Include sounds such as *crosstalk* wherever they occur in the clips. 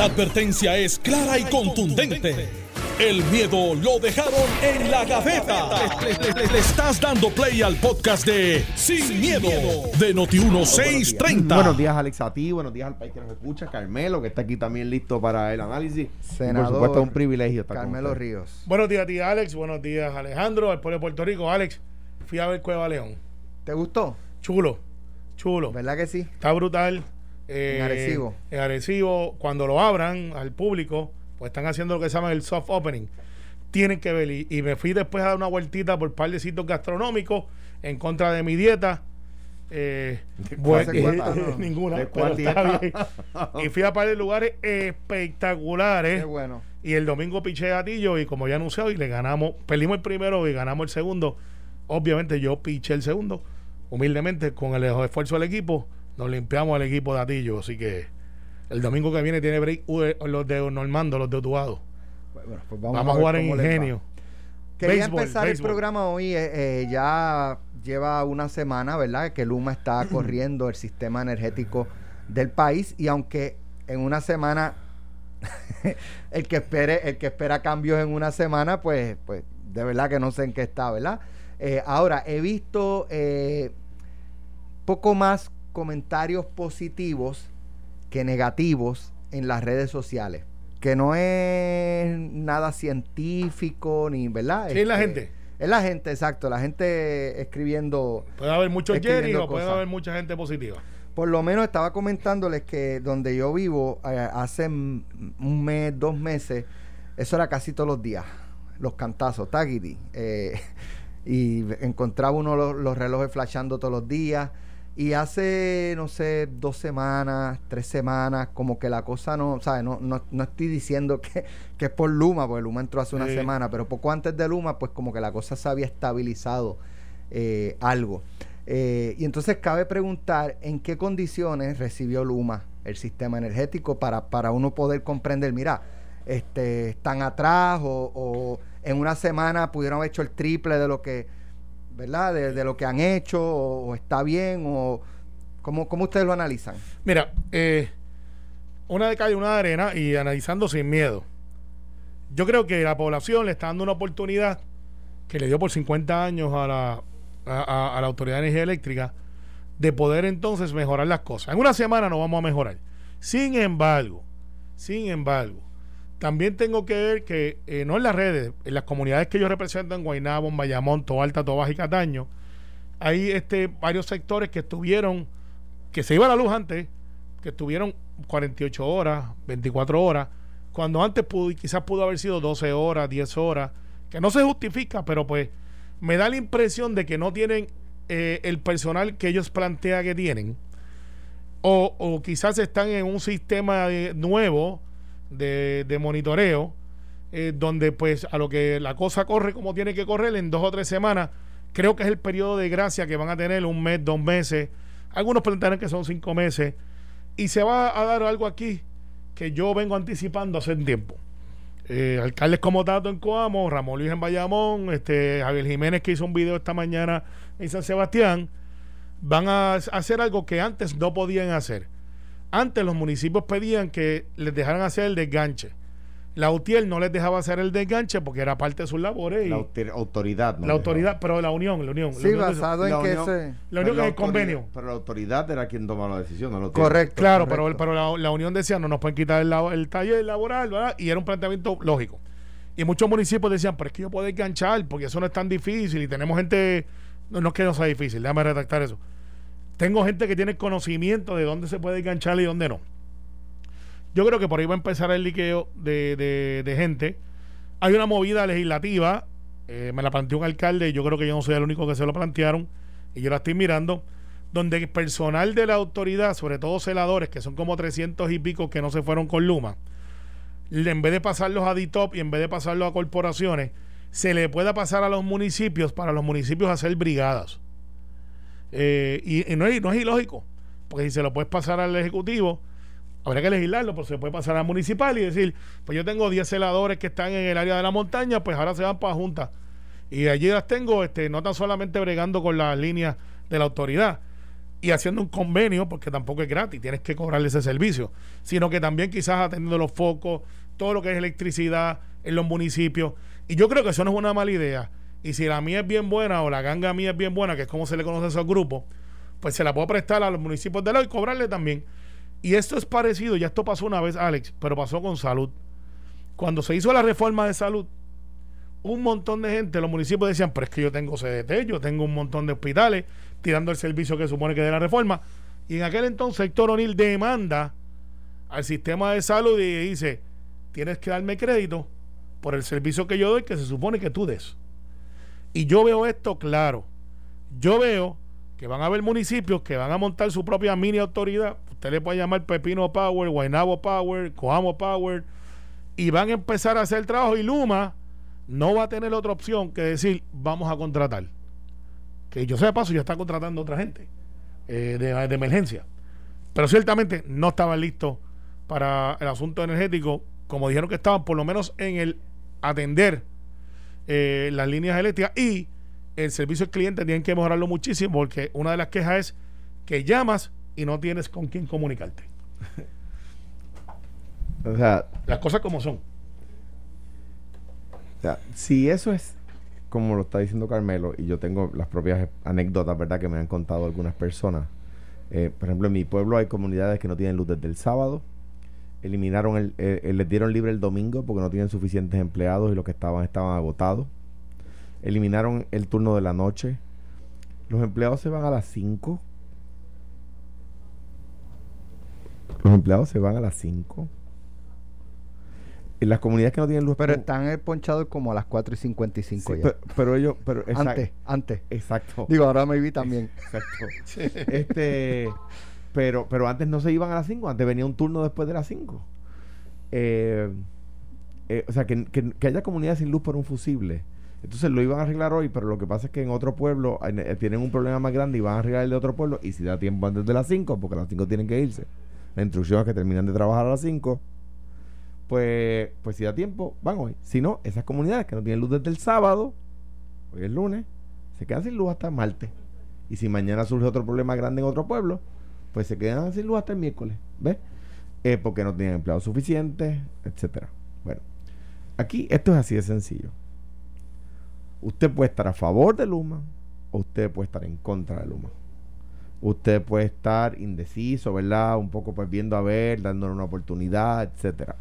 La advertencia es clara y contundente. El miedo lo dejaron en la gaveta. Le, estás dando play al podcast de Sin, miedo, de Noti1630. Buenos días, Alex, a ti. Buenos días al país que nos escucha. Carmelo, que está aquí también listo para el análisis. Senador, por supuesto, es un privilegio estar Carmelo Ríos. Buenos días a ti, Alex. Buenos días, Alejandro, al pueblo de Puerto Rico. Alex, fui a ver Cueva León. ¿Te gustó? Chulo, chulo. ¿Verdad que sí? Está brutal. Eh, en Arecibo. En Arecibo, cuando lo abran al público, pues están haciendo lo que se llama el soft opening. Tienen que ver. Y, me fui después a dar una vueltita por un par de sitios gastronómicos en contra de mi dieta. Eh, bueno, *laughs* ninguna. y fui a par de lugares espectaculares. Qué bueno. Y el domingo piché a Tillo y como ya anunciado, y le ganamos, perdimos el primero y ganamos el segundo. Obviamente yo piché el segundo, humildemente, con el esfuerzo del equipo, nos limpiamos al equipo de Atillo. Así que el domingo que viene tiene break los de Normando, los de Utuado. Pues vamos, a, jugar en Ingenio. Quería empezar el programa hoy, eh, eh, ya lleva una semana, ¿verdad? Que Luma está *clears throat* corriendo el sistema energético del país y aunque en una semana *laughs* el que espere el que espera cambios en una semana, pues, pues de verdad que no sé en qué está, ¿verdad? Eh, ahora he visto poco más comentarios positivos que negativos en las redes sociales. Que no es nada científico ni, ¿verdad? Sí, es la este, gente. Es la gente, exacto. La gente escribiendo. Puede haber muchos Jerry o puede haber mucha gente positiva. Por lo menos estaba comentándoles que donde yo vivo, eh, hace un mes, dos meses, eso era casi todos los días. Los cantazos, taguiti. Eh, *laughs* y encontraba uno los, los relojes flashando todos los días y hace, no sé, dos semanas, tres semanas, como que la cosa no, ¿sabes? No, no, no estoy diciendo que, que, es por Luma, porque Luma entró hace una semana, pero poco antes de Luma, pues como que la cosa se había estabilizado eh, algo. Eh, y entonces cabe preguntar en qué condiciones recibió Luma el sistema energético para, para uno poder comprender, mira, este, están atrás o, o en una semana pudieron haber hecho el triple de lo que ¿verdad? De, lo que han hecho, o, está bien, o ¿cómo, cómo, ustedes lo analizan? Mira, eh, una de calle, una de arena, y analizando sin miedo. Yo creo que la población le está dando una oportunidad que le dio por 50 años a la, a, la Autoridad de Energía Eléctrica de poder entonces mejorar las cosas. En una semana no vamos a mejorar. Sin embargo, sin embargo, también tengo que ver que eh, no en las redes, en las comunidades que yo represento en Guaynabo, Bayamón, Toalta, Tobas y Cataño, hay este, varios sectores que estuvieron, que se iba la luz antes, que estuvieron 48 horas, 24 horas, cuando antes pudo, quizás pudo haber sido 12 horas, 10 horas, que no se justifica, pero pues me da la impresión de que no tienen eh, el personal que ellos plantean que tienen, o, o quizás están en un sistema nuevo, de, monitoreo, eh, donde pues a lo que la cosa corre como tiene que correr en dos o tres semanas, creo que es el periodo de gracia que van a tener un mes, dos meses, algunos plantean que son cinco meses, y se va a dar algo aquí que yo vengo anticipando hace tiempo. Eh, alcaldes como Tato en Coamo, Ramón Luis en Bayamón, este, Javier Jiménez que hizo un video esta mañana en San Sebastián, van a hacer algo que antes no podían hacer antes los municipios pedían que les dejaran hacer el desganche. La UTIEL no les dejaba hacer el desganche porque era parte de sus labores. la autoridad. la autoridad, pero la unión, la unión. Sí, basado en que se... La unión es el convenio. Pero la autoridad era quien tomaba la decisión, no Correcto. Claro, pero, pero la, unión decía, no nos pueden quitar el, el taller laboral, ¿verdad? Y era un planteamiento lógico. Y muchos municipios decían, pero es que yo puedo enganchar porque eso no es tan difícil y tenemos gente... No, no es que no sea difícil, déjame redactar eso tengo gente que tiene conocimiento de dónde se puede enganchar y dónde no. Yo creo que por ahí va a empezar el liqueo de, de, gente. Hay una movida legislativa, eh, me la planteó un alcalde yo creo que yo no soy el único que se lo plantearon y yo la estoy mirando, donde el personal de la autoridad, sobre todo celadores, que son como 300 y pico que no se fueron con Luma, en vez de pasarlos a DITOP y en vez de pasarlos a corporaciones, se le pueda pasar a los municipios para los municipios hacer brigadas. Eh, y, no, es, no es ilógico, porque si se lo puedes pasar al Ejecutivo, habría que legislarlo, pero se puede pasar al municipal y decir, pues yo tengo 10 celadores que están en el área de la montaña, pues ahora se van para Junta. Y allí las tengo, este, no tan solamente bregando con las líneas de la autoridad. y haciendo un convenio, porque tampoco es gratis, tienes que cobrarle ese servicio, sino que también quizás atendiendo los focos, todo lo que es electricidad en los municipios. Y yo creo que eso no es una mala idea. Y si la mía es bien buena o la ganga mía es bien buena, que es como se le conoce a esos grupos, pues se la puedo prestar a los municipios de lado y cobrarle también. Y esto es parecido, ya esto pasó una vez, Alex, pero pasó con salud. Cuando se hizo la reforma de salud, un montón de gente, los municipios decían, pero es que yo tengo CDT, yo tengo un montón de hospitales tirando el servicio que supone que de la reforma. Y en aquel entonces Héctor O'Neill demanda al sistema de salud y dice, tienes que darme crédito por el servicio que yo doy que se supone que tú des. Y yo veo esto claro. Yo veo que van a haber municipios que van a montar su propia mini autoridad. Usted le puede llamar Pepino Power, Guaynabo Power, Coamo Power, y van a empezar a hacer trabajo. Y Luma no va a tener otra opción que decir, vamos a contratar. Que yo sé paso, ya está contratando otra gente eh, de, de emergencia. Pero ciertamente no estaban listos para el asunto energético, como dijeron que estaban, por lo menos en el atender eh, las líneas eléctricas y el servicio al cliente tienen que mejorarlo muchísimo porque una de las quejas es que llamas y no tienes con quién comunicarte. *laughs* O sea, Las cosas como son. O sea, si eso es como lo está diciendo Carmelo, y yo tengo las propias anécdotas, ¿verdad?, que me han contado algunas personas. Eh, por ejemplo, en mi pueblo hay comunidades que no tienen luz desde el sábado. Eliminaron el, eh, eh, les dieron libre el domingo porque no tienen suficientes empleados y los que estaban estaban agotados. Eliminaron el turno de la noche. Los empleados se van a las 5. Los empleados se van a las 5. En las comunidades que no tienen luz Pero están eh, ponchados como a las 4 y 55 Sí, ya. pero, pero ellos, pero exact- antes, antes. exacto. Digo, ahora me vi también. Exacto. *laughs* Este, pero, pero antes no se iban a las 5, antes venía un turno después de las 5. Eh, eh, o sea, que, que- haya comunidades sin luz por un fusible. Entonces lo iban a arreglar hoy, pero lo que pasa es que en otro pueblo eh, tienen un problema más grande y van a arreglar el de otro pueblo. Y si da tiempo antes de las 5, porque a las 5 tienen que irse. La instrucción es que terminan de trabajar a las 5. Pues, pues si da tiempo, van hoy. Si no, esas comunidades que no tienen luz desde el sábado, hoy es lunes, se quedan sin luz hasta martes. Y si mañana surge otro problema grande en otro pueblo, pues se quedan sin luz hasta el miércoles. ¿Ves? Eh, porque no tienen empleados suficientes, etcétera. Bueno, aquí esto es así de sencillo. Usted puede estar a favor de Luma o usted puede estar en contra de Luma. Usted puede estar indeciso, ¿verdad? Un poco pues viendo a ver, dándole una oportunidad, etcétera.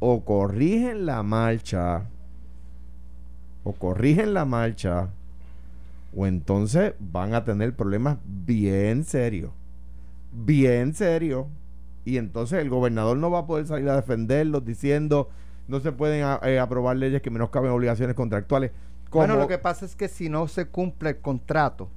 O corrigen la marcha, o corrigen la marcha, o entonces van a tener problemas bien serios. Bien serios. Y entonces el gobernador no va a poder salir a defenderlos diciendo no se pueden a- eh, aprobar leyes que menoscaben obligaciones contractuales. Bueno, lo que pasa es que si no se cumple el contrato,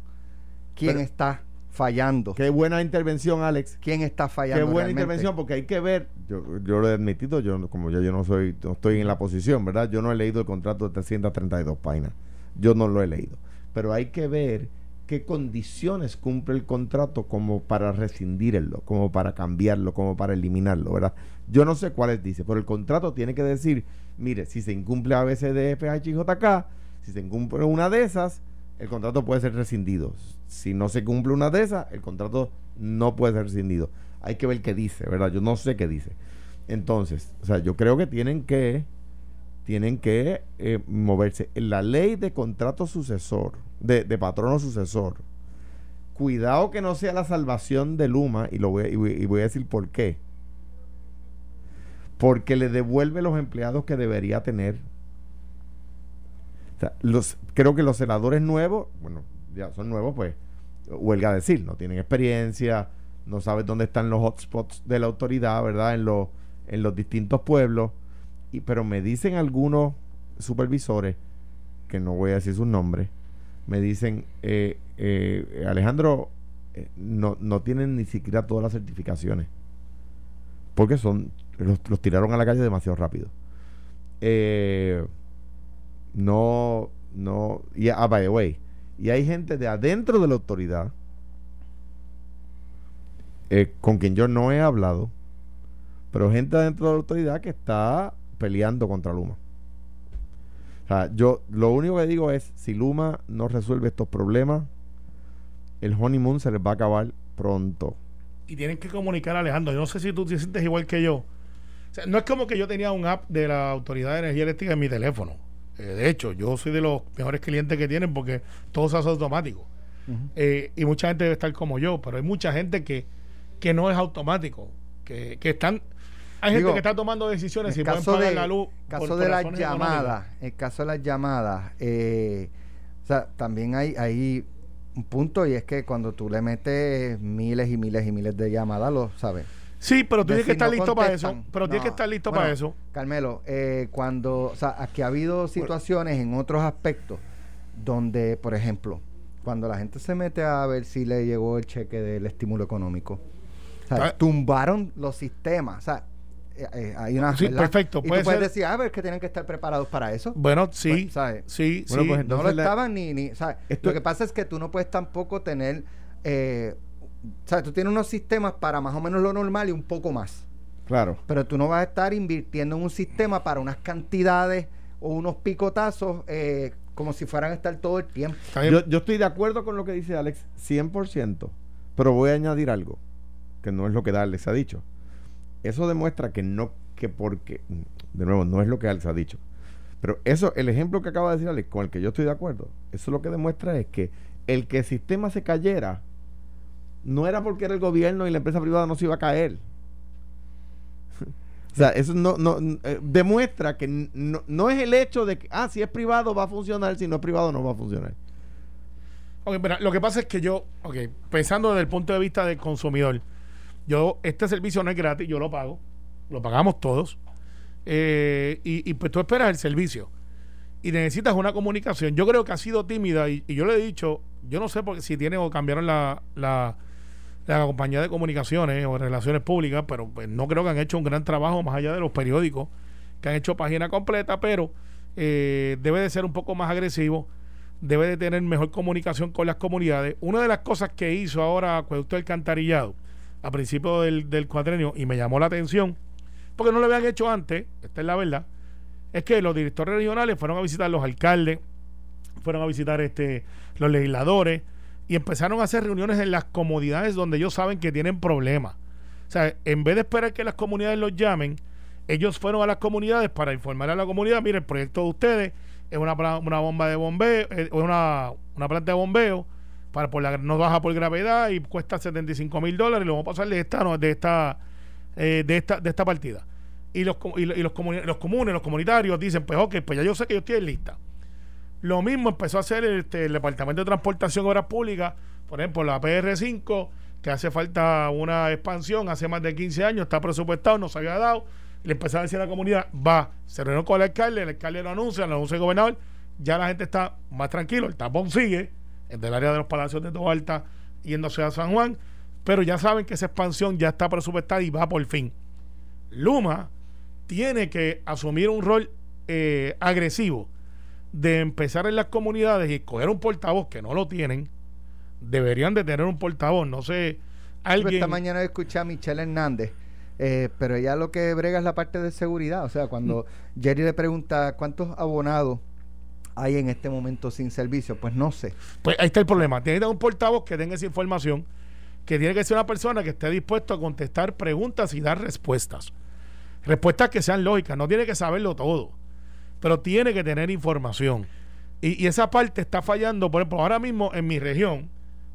¿quién Pero- está fallando? Qué buena intervención, Alex. ¿Quién está Qué fallando? buena realmente? intervención, porque hay que ver, yo, yo lo he admitido, yo como ya yo no soy, no estoy en la posición, ¿verdad? Yo no he leído el contrato de 332 páginas. Yo no lo he leído. Pero hay que ver qué condiciones cumple el contrato como para rescindirlo, como para cambiarlo, como para eliminarlo, ¿verdad? Yo no sé cuáles dice, pero el contrato tiene que decir, mire, si se incumple ABCD, FH y JK, si se incumple una de esas, el contrato puede ser rescindido. Si no se cumple una de esas, el contrato no puede ser rescindido. Hay que ver qué dice, ¿verdad? Yo no sé qué dice. Entonces, o sea, yo creo que tienen que tienen que eh, moverse. En la ley de contrato sucesor, de, patrono sucesor, cuidado que no sea la salvación de Luma, y, lo voy, a- decir por qué. Porque le devuelve los empleados que debería tener. Creo que los senadores nuevos, bueno, ya son nuevos, pues, huelga decir, no tienen experiencia, no saben dónde están los hotspots de la autoridad, ¿verdad? En los distintos pueblos. Y, pero me dicen algunos supervisores, que no voy a decir sus nombres, me dicen, eh, eh, Alejandro, eh, no, no tienen ni siquiera todas las certificaciones. Porque son, los, tiraron a la calle demasiado rápido. Eh, no, no, y ah, by the way, y hay gente de adentro de la autoridad con quien yo no he hablado, pero gente adentro de la autoridad que está peleando contra Luma. O sea, yo lo único que digo es, si Luma no resuelve estos problemas, el honeymoon se les va a acabar pronto. Y tienen que comunicar, Alejandro. Yo no sé si tú te sientes igual que yo. O sea, no es como que yo tenía un app de la Autoridad de Energía Eléctrica en mi teléfono. Eh, de hecho, yo soy de los mejores clientes que tienen porque todo se hace automático. Eh, y mucha gente debe estar como yo, pero hay mucha gente que, que no es automático, que, que están... Hay Digo, gente que está tomando decisiones el pueden pagar de, la luz. caso de las llamadas, el caso de las llamadas, eh, o sea, también hay, hay un punto y es que cuando tú le metes miles y miles y miles de llamadas, lo sabes. Sí, pero tú tienes que estar no listo para eso. Pero tienes que No, estar listo bueno, para eso. Carmelo, eh, cuando, o sea, aquí ha habido situaciones en otros aspectos donde, por ejemplo, cuando la gente se mete a ver si le llegó el cheque del estímulo económico, o sea, Ah. tumbaron los sistemas, o sea, eh, eh, hay una Sí, ¿verdad? perfecto, Y puede tú puedes ser- decir, ah, pero es que tienen que estar preparados para eso. Bueno, sí, Pues, ¿sabes? sí, Bueno, sí. pues, no entonces lo la- estaban ni, ni Esto- lo que pasa es que tú no puedes tampoco tener eh, o sea, tú tienes unos sistemas para más o menos lo normal y un poco más. Claro. Pero tú no vas a estar invirtiendo en un sistema para unas cantidades o unos picotazos eh, como si fueran a estar todo el tiempo. Yo, yo estoy de acuerdo con lo que dice Alex, 100%, pero voy a añadir algo, que no es lo que Alex ha dicho. Eso demuestra que no, que porque, de nuevo, no es lo que Alex ha dicho. Pero eso, el ejemplo que acaba de decir Alex, con el que yo estoy de acuerdo, eso lo que demuestra es que el que el sistema se cayera no era porque era el gobierno y la empresa privada no se iba a caer. *laughs* O sea, eso no, no eh, demuestra que no, no es el hecho de que, ah, si es privado va a funcionar, si no es privado no va a funcionar. Ok, mira, lo que pasa es que yo, ok, pensando desde el punto de vista del consumidor, yo, este servicio no es gratis, yo lo pago, lo pagamos todos, eh, y, pues tú esperas el servicio y necesitas una comunicación. Yo creo que ha sido tímida y, yo le he dicho, yo no sé por si tiene o cambiaron la, la, la compañía de comunicaciones o relaciones públicas, pero pues, no creo que han hecho un gran trabajo más allá de los periódicos que han hecho página completa, pero eh, debe de ser un poco más agresivo, debe de tener mejor comunicación con las comunidades. Una de las cosas que hizo ahora Acueducto Alcantarillado a principio del, del cuatrenio y me llamó la atención, porque no lo habían hecho antes, esta es la verdad, es que los directores regionales fueron a visitar los alcaldes, fueron a visitar este los legisladores y empezaron a hacer reuniones en las comodidades donde ellos saben que tienen problemas. O sea, en vez de esperar que las comunidades los llamen, ellos fueron a las comunidades para informar a la comunidad, mire, el proyecto de ustedes es una, una bomba de bombeo, eh, es una, una planta de bombeo, para por la, no baja por gravedad y cuesta 75 mil dólares, lo vamos a pasar de esta, no, de esta, eh, de esta, de esta partida. Y los, y, lo- y los, los comunes, los comunitarios dicen, pues ok, pues ya yo sé que yo estoy en lista. Lo mismo empezó a hacer este, el Departamento de Transportación y Obras Públicas, por ejemplo, la PR5, que hace falta una expansión, hace más de 15 años, está presupuestado, no se había dado. Le empezó a decir a la comunidad, va, se reunió con el alcalde, el alcalde lo anuncia, lo anuncia el gobernador, ya la gente está más tranquilo, el tapón sigue, el del área de los palacios de Tobalta, yéndose a San Juan, pero ya saben que esa expansión ya está presupuestada y va por fin. Luma tiene que asumir un rol eh, agresivo de empezar en las comunidades y escoger un portavoz que no lo tienen. Deberían de tener un portavoz, no sé, alguien. Esta mañana escuché a Michelle Hernández, eh, pero ella lo que brega es la parte de seguridad. O sea, cuando Mm. Jerry le pregunta cuántos abonados hay en este momento sin servicio, pues no sé. Pues ahí está el problema. Tiene que tener un portavoz que tenga esa información, que tiene que ser una persona que esté dispuesto a contestar preguntas y dar respuestas. Respuestas que sean lógicas, no tiene que saberlo todo, pero tiene que tener información. Y, y esa parte está fallando. Por ejemplo, ahora mismo en mi región,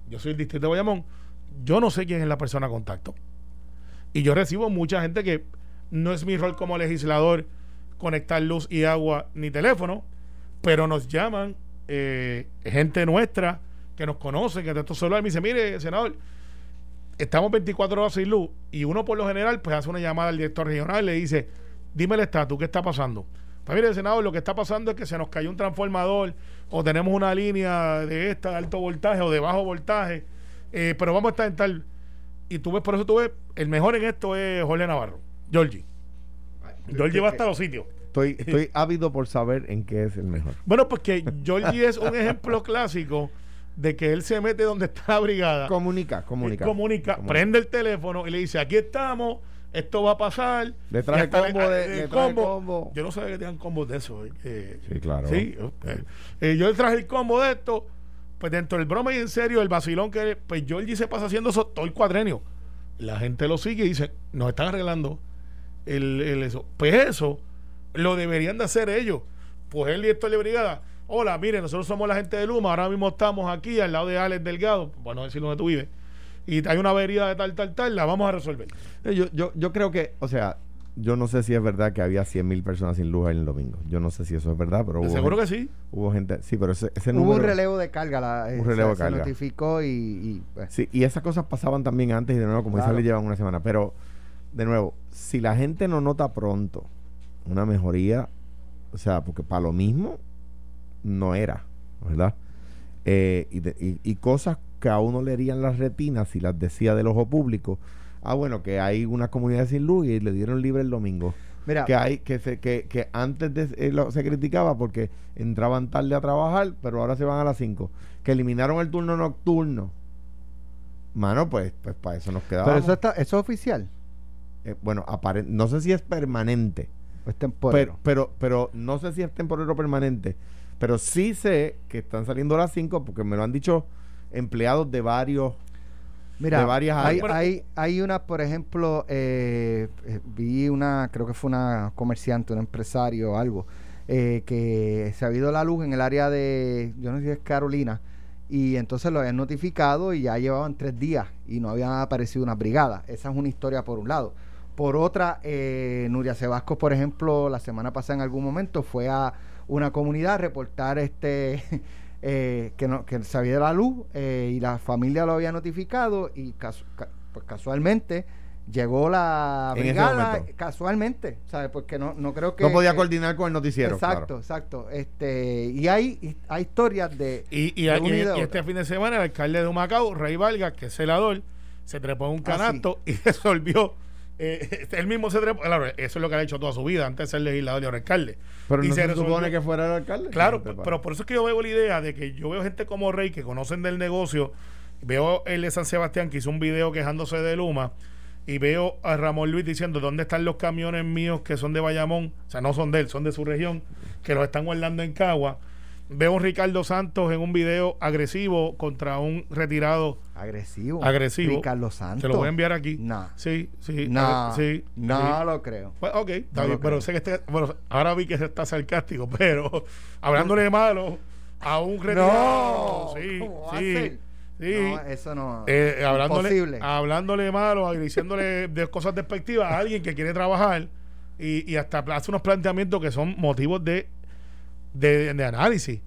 yo soy el distrito de Bayamón, yo no sé quién es la persona a contacto. Y yo recibo mucha gente que no es mi rol como legislador conectar luz y agua ni teléfono, pero nos llaman eh, gente nuestra que nos conoce, que de estos celulares, me dice, mire, senador, estamos 24 horas sin luz y uno por lo general pues hace una llamada al director regional y le dice, dime el estatus, ¿qué está pasando? Pues mire, senador, lo que está pasando es que se nos cayó un transformador o tenemos una línea de esta de alto voltaje o de bajo voltaje, eh, pero vamos a estar en tal... Y tú ves, por eso tú ves, el mejor en esto es Jorge Navarro, Georgie. Georgie va hasta los sitios. Estoy, *laughs* estoy ávido por saber en qué es el mejor. Bueno, porque Georgie es un *laughs* ejemplo clásico de que él se mete donde está la brigada. Comunica, comunica. Él comunica, prende el teléfono y le dice, aquí estamos, esto va a pasar. Le traje Y hasta combo le- de- eh, le combo. Yo no sabía que tenían combos de eso. eh, eh, Sí, claro. Sí, eh, eh, yo le traje el combo de esto Pues dentro del broma y en serio, el vacilón que pues Georgie se pasa haciendo eso todo el cuadrenio. La gente lo sigue y dice, nos están arreglando el, el eso. Pues eso lo deberían de hacer ellos. Pues el director de brigada, hola, mire, nosotros somos la gente de Luma, ahora mismo estamos aquí al lado de Alex Delgado, bueno, decir donde tú vives, y hay una avería de tal, tal, tal, la vamos a resolver. Eh, Yo, yo, yo creo que, o sea, yo no sé si es verdad que había 100 mil personas sin luz el domingo. Yo no sé si eso es verdad, pero hubo, Seguro gente, que sí. hubo gente. Sí, pero ese, ese Hubo número. un relevo de carga. La, eh, Un relevo se, de carga. se notificó y... y, pues, Sí, y esas cosas pasaban también antes y de nuevo, como dice Claro. Ale, llevan una semana. Pero, de nuevo, si la gente no nota pronto una mejoría, o sea, porque para lo mismo no era, ¿verdad? Eh, y, de- y- y cosas que a uno le herían las retinas si las decía del ojo público. Ah, bueno, que hay una comunidad sin luz y le dieron libre el domingo. mira, Que hay que se, que, que antes de, eh, lo- se criticaba porque entraban tarde a trabajar, pero ahora se van a las 5. Que eliminaron el turno nocturno. Mano, pues, pues para eso nos quedaba. pero eso, está, eso es oficial. bueno, apare- no sé si es permanente, ¿O es temporero? pero, pero, pero no sé si es temporero o permanente. Pero sí sé que están saliendo a las 5 porque me lo han dicho empleados de varios. Mira, de varias hay, áreas. hay, hay una, por ejemplo, eh, eh, vi una, creo que fue una comerciante, un empresario o algo, eh, que se ha habido la luz en el área de, yo no sé si es Carolina, y entonces lo habían notificado y ya llevaban tres días y no había aparecido una brigada. Esa es una historia por un lado. Por otra, eh, Nuria Sebasco, por ejemplo, la semana pasada en algún momento fue a una comunidad a reportar este *laughs* eh, que, no, que se había la luz eh, y la familia lo había notificado y casu- ca- pues casualmente llegó la brigada casualmente, ¿sabes? Porque no, no creo que... no podía coordinar con el noticiero. Exacto, claro. exacto. Este, y hay, hay historias de... Y, y, de y- una y de y otra. este fin de semana el alcalde de Humacao, Rey Valga, que es celador, se trepó en un Ah, sí. canasto y *laughs* resolvió. Eh, *laughs* él mismo se trepó. Claro, eso es lo que ha hecho toda su vida antes de ser legislador y ahora alcalde. Pero Y no se se, resolvió. supone que fuera el alcalde. Claro, No pero por eso es que yo veo la idea de que yo veo gente como Rey que conocen del negocio. Veo el de San Sebastián que hizo un video quejándose de Luma. Y veo a Ramón Luis diciendo dónde están los camiones míos que son de Bayamón. O sea, no son de él, son de su región. Que los están guardando en Cagua. Veo a un Ricardo Santos en un video agresivo contra un retirado. Agresivo. Agresivo. Ricardo Santos. Te lo voy a enviar aquí. No. Sí, sí. No, agre- sí. no sí. lo creo. Pues, ok, está No bien, pero creo. sé que este, bueno, ahora vi que está sarcástico, *laughs* pero hablándole de malo a un retirado, No, sí, ¿cómo va a sí, ser? sí, No, eso no. eh, hablándole, Imposible. hablándole malo, diciéndole de cosas despectivas a alguien que quiere trabajar y, y hasta hace unos planteamientos que son motivos de, de, de análisis.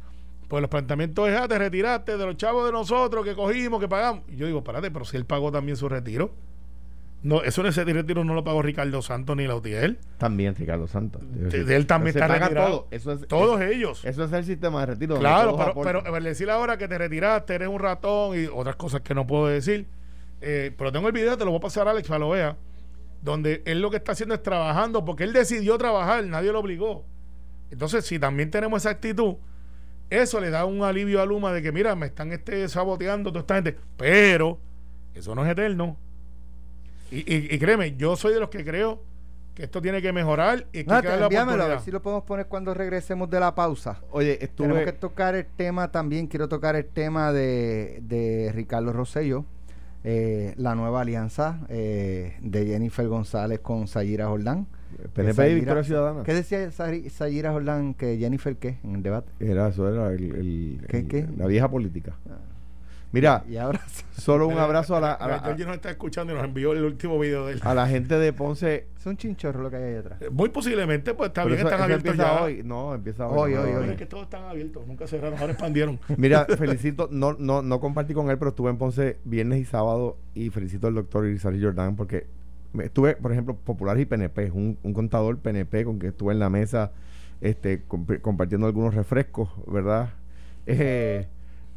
Pues los planteamientos es, ah, te retiraste de los chavos de nosotros que cogimos, que pagamos. Y yo digo, espérate, pero si él pagó también su retiro. No, eso en ese retiro no lo pagó Ricardo Santos ni Lautier. También Ricardo Santos. De- de él también Pero está retirado. todo. Eso es, Todos ellos. eso es el sistema de retiro. Claro, pero, pero, pero decir ahora que te retiraste, eres un ratón y otras cosas que no puedo decir. Eh, pero tengo el video, te lo voy a pasar a Alex para lo vea. Donde él lo que está haciendo es trabajando, porque él decidió trabajar, nadie lo obligó. Entonces, si también tenemos esa actitud, eso le da un alivio a Luma de que, mira, me están este, saboteando toda esta gente. Pero eso no es eterno. Y, y- y créeme, yo soy de los que creo que esto tiene que mejorar y que No, darle la envíamelo, a ver si lo podemos poner cuando regresemos de la pausa. Oye, Tenemos que estuve. tocar el tema también, quiero tocar el tema de, de Ricardo Rosello, eh, la nueva alianza eh, de Jennifer González con Sayira Jordán. PNP y Victoria Ciudadana. ¿Qué decía Sayira Jordán que Jennifer qué en el debate? Era, eso era el, el- ¿Qué, el- qué? la vieja política. Mira, Y ahora solo un abrazo a la, a, la- nos está escuchando y nos envió el último video de él. a la gente de Ponce. es un chinchorro lo que hay ahí atrás. Eh, Muy posiblemente, pues está Pero bien, eso- están eso abiertos empieza ya. hoy. No, empieza Hoy, hoy. no, hoy, hoy. Es que todos están abiertos, nunca cerraron, ahora expandieron. *laughs* Mira, felicito, no, no, no compartí con él, pero estuve en Ponce viernes y sábado y felicito al doctor Irizarry Jordan porque estuve, por ejemplo, Populares y PNP, un, un contador PNP con que estuve en la mesa este, comp- compartiendo algunos refrescos, ¿verdad? *laughs* Eh,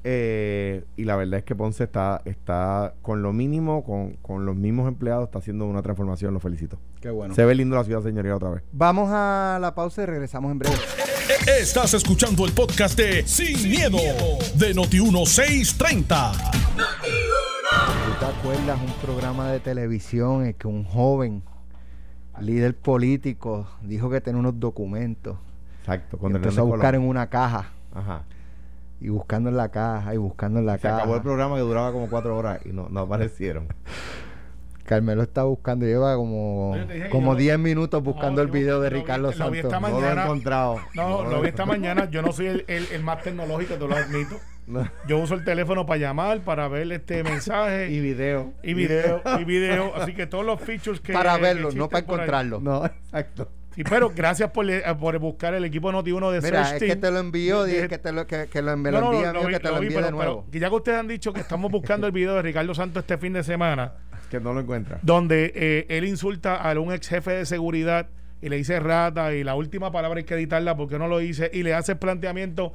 eh, y la verdad es que Ponce está, está con lo mínimo, con, con los mismos empleados, está haciendo una transformación, lo felicito. Qué bueno. Se ve lindo la ciudad, señoría, otra vez. Vamos a la pausa y regresamos en breve. Estás escuchando el podcast de Sin, miedo, de Noti1630. ¿Tú te acuerdas un programa de televisión en que un joven líder político dijo que tenía unos documentos? Exacto. Con empezó a buscar en una caja. Ajá. y buscando en la caja y buscando en la Se caja. acabó el programa que duraba como cuatro horas y no, no aparecieron. Carmelo está buscando, lleva como como yo- 10 minutos buscando No, el video de lo vi- Ricardo lo vi Santos. esta No lo he mañana- encontrado. No, No lo vi esta mañana. Yo no soy el, el- el más tecnológico, te lo admito. No. Yo uso el teléfono para llamar, para ver este *laughs* mensaje Y video. y video, *laughs* y video. Así que todos los features que. para que verlo, no para ahí. encontrarlo. No, exacto. Sí, pero gracias por, le- por buscar el equipo Noti1 de Mira, Search es que te lo envió, Dije- que, te lo, que, que lo, me No, lo no, mí, lo que vi- te lo lo vi, envíe pero- de nuevo. pero ya que ustedes han dicho que estamos buscando el video de Ricardo Santos este fin de semana, Que no lo encuentra. donde eh, él insulta a un ex jefe de seguridad y le dice rata y la última palabra hay que editarla porque no lo dice y le hace el planteamiento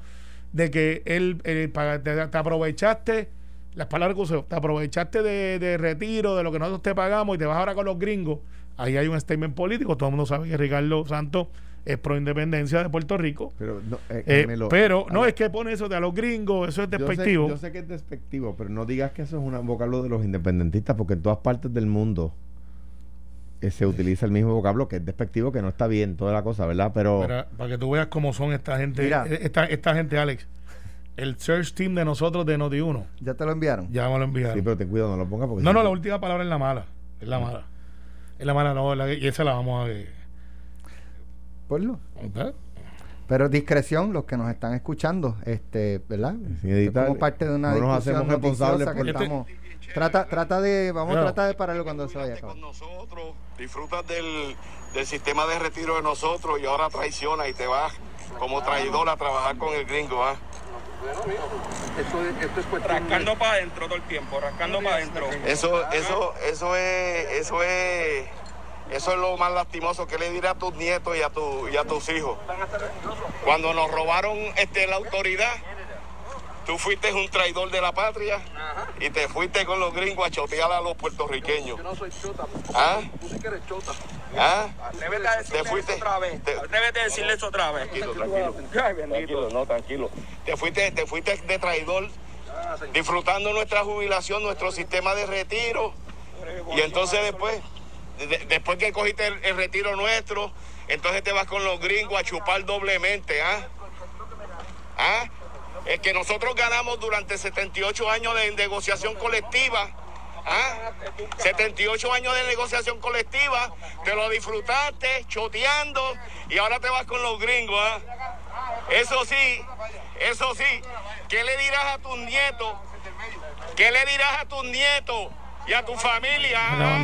de que él eh, pa- te, te aprovechaste las palabras que usó, te aprovechaste de, de retiro de lo que nosotros te pagamos y te vas ahora con los gringos ahí hay un statement político todo el mundo sabe que Ricardo Santos es pro independencia de Puerto Rico. Pero, no, eh, Eh, Carmelo, pero a no ver, es que pone eso de a los gringos eso es yo sé- despectivo. Yo sé, que es despectivo, pero no digas que eso es un vocablo de los independentistas, porque en todas partes del mundo eh, se utiliza el mismo vocablo que es despectivo, que no está bien, toda la cosa, ¿verdad? Pero para, para que tú veas cómo son esta gente Mira. eh, esta, esta gente Alex el search team de nosotros de Noti1 ¿Ya te lo enviaron? ya me lo enviaron sí, pero ten cuidado, no lo pongas porque no no la última palabra es la mala es la mala es la mala no la- y esa la vamos a Ponlo. Pero discreción, los que nos están escuchando, este, ¿verdad? Como parte de una no nos hacemos responsables noticiosa que por- estamos. Trata, trata de, vamos a tratar de pararlo cuando se vaya con nosotros, disfrutas del, del sistema de retiro de nosotros y ahora traicionas y te vas como traidor a trabajar con el gringo, ¿ah? rascando para adentro todo el tiempo, rascando para adentro. Eso, eso, eso es, eso es, eso es lo más lastimoso que le diré a tus nietos y a tu, y a tus hijos. Cuando nos robaron este la autoridad, tú fuiste un traidor de la patria y te fuiste con los gringos a chotear a los puertorriqueños. no soy chota, ¿Ah? tú sí que eres chota. ¿Ah? Atrévete a decirle fuiste- eso otra vez. te- Atrévete a decirle eso otra vez. Tranquilo, tranquilo. *laughs* Ay, no, tranquilo. Te fuiste, te fuiste de traidor, disfrutando nuestra jubilación, nuestro sistema de retiro. Y entonces después, de- después que cogiste el, el retiro nuestro, entonces te vas con los gringos a chupar doblemente, ¿ah? ¿Ah? Es que nosotros ganamos durante 78 años de negociación colectiva. ¿Ah? 78 años de negociación colectiva, te lo disfrutaste choteando y ahora te vas con los gringos. ¿ah? Eso sí, eso sí, ¿qué le dirás a tus nietos? ¿Qué le dirás a tus nietos y a tu familia? ah?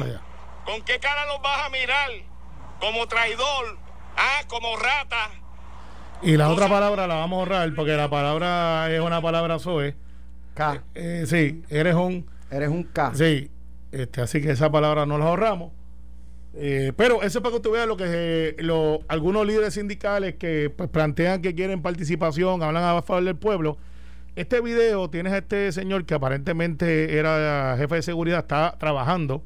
¿Con qué cara los vas a mirar? ¿Como traidor? ¿Ah? ¿Como rata? Y la otra palabra la vamos a ahorrar porque la palabra es una palabra soe K. eh, sí eres un Eres un K. Sí, este, así que esa palabra no la ahorramos. Eh, pero eso es para que usted vea lo que eh, lo- algunos líderes sindicales que pues, plantean que quieren participación, hablan a favor del pueblo. Este video tienes a este señor que aparentemente era jefe de seguridad, está trabajando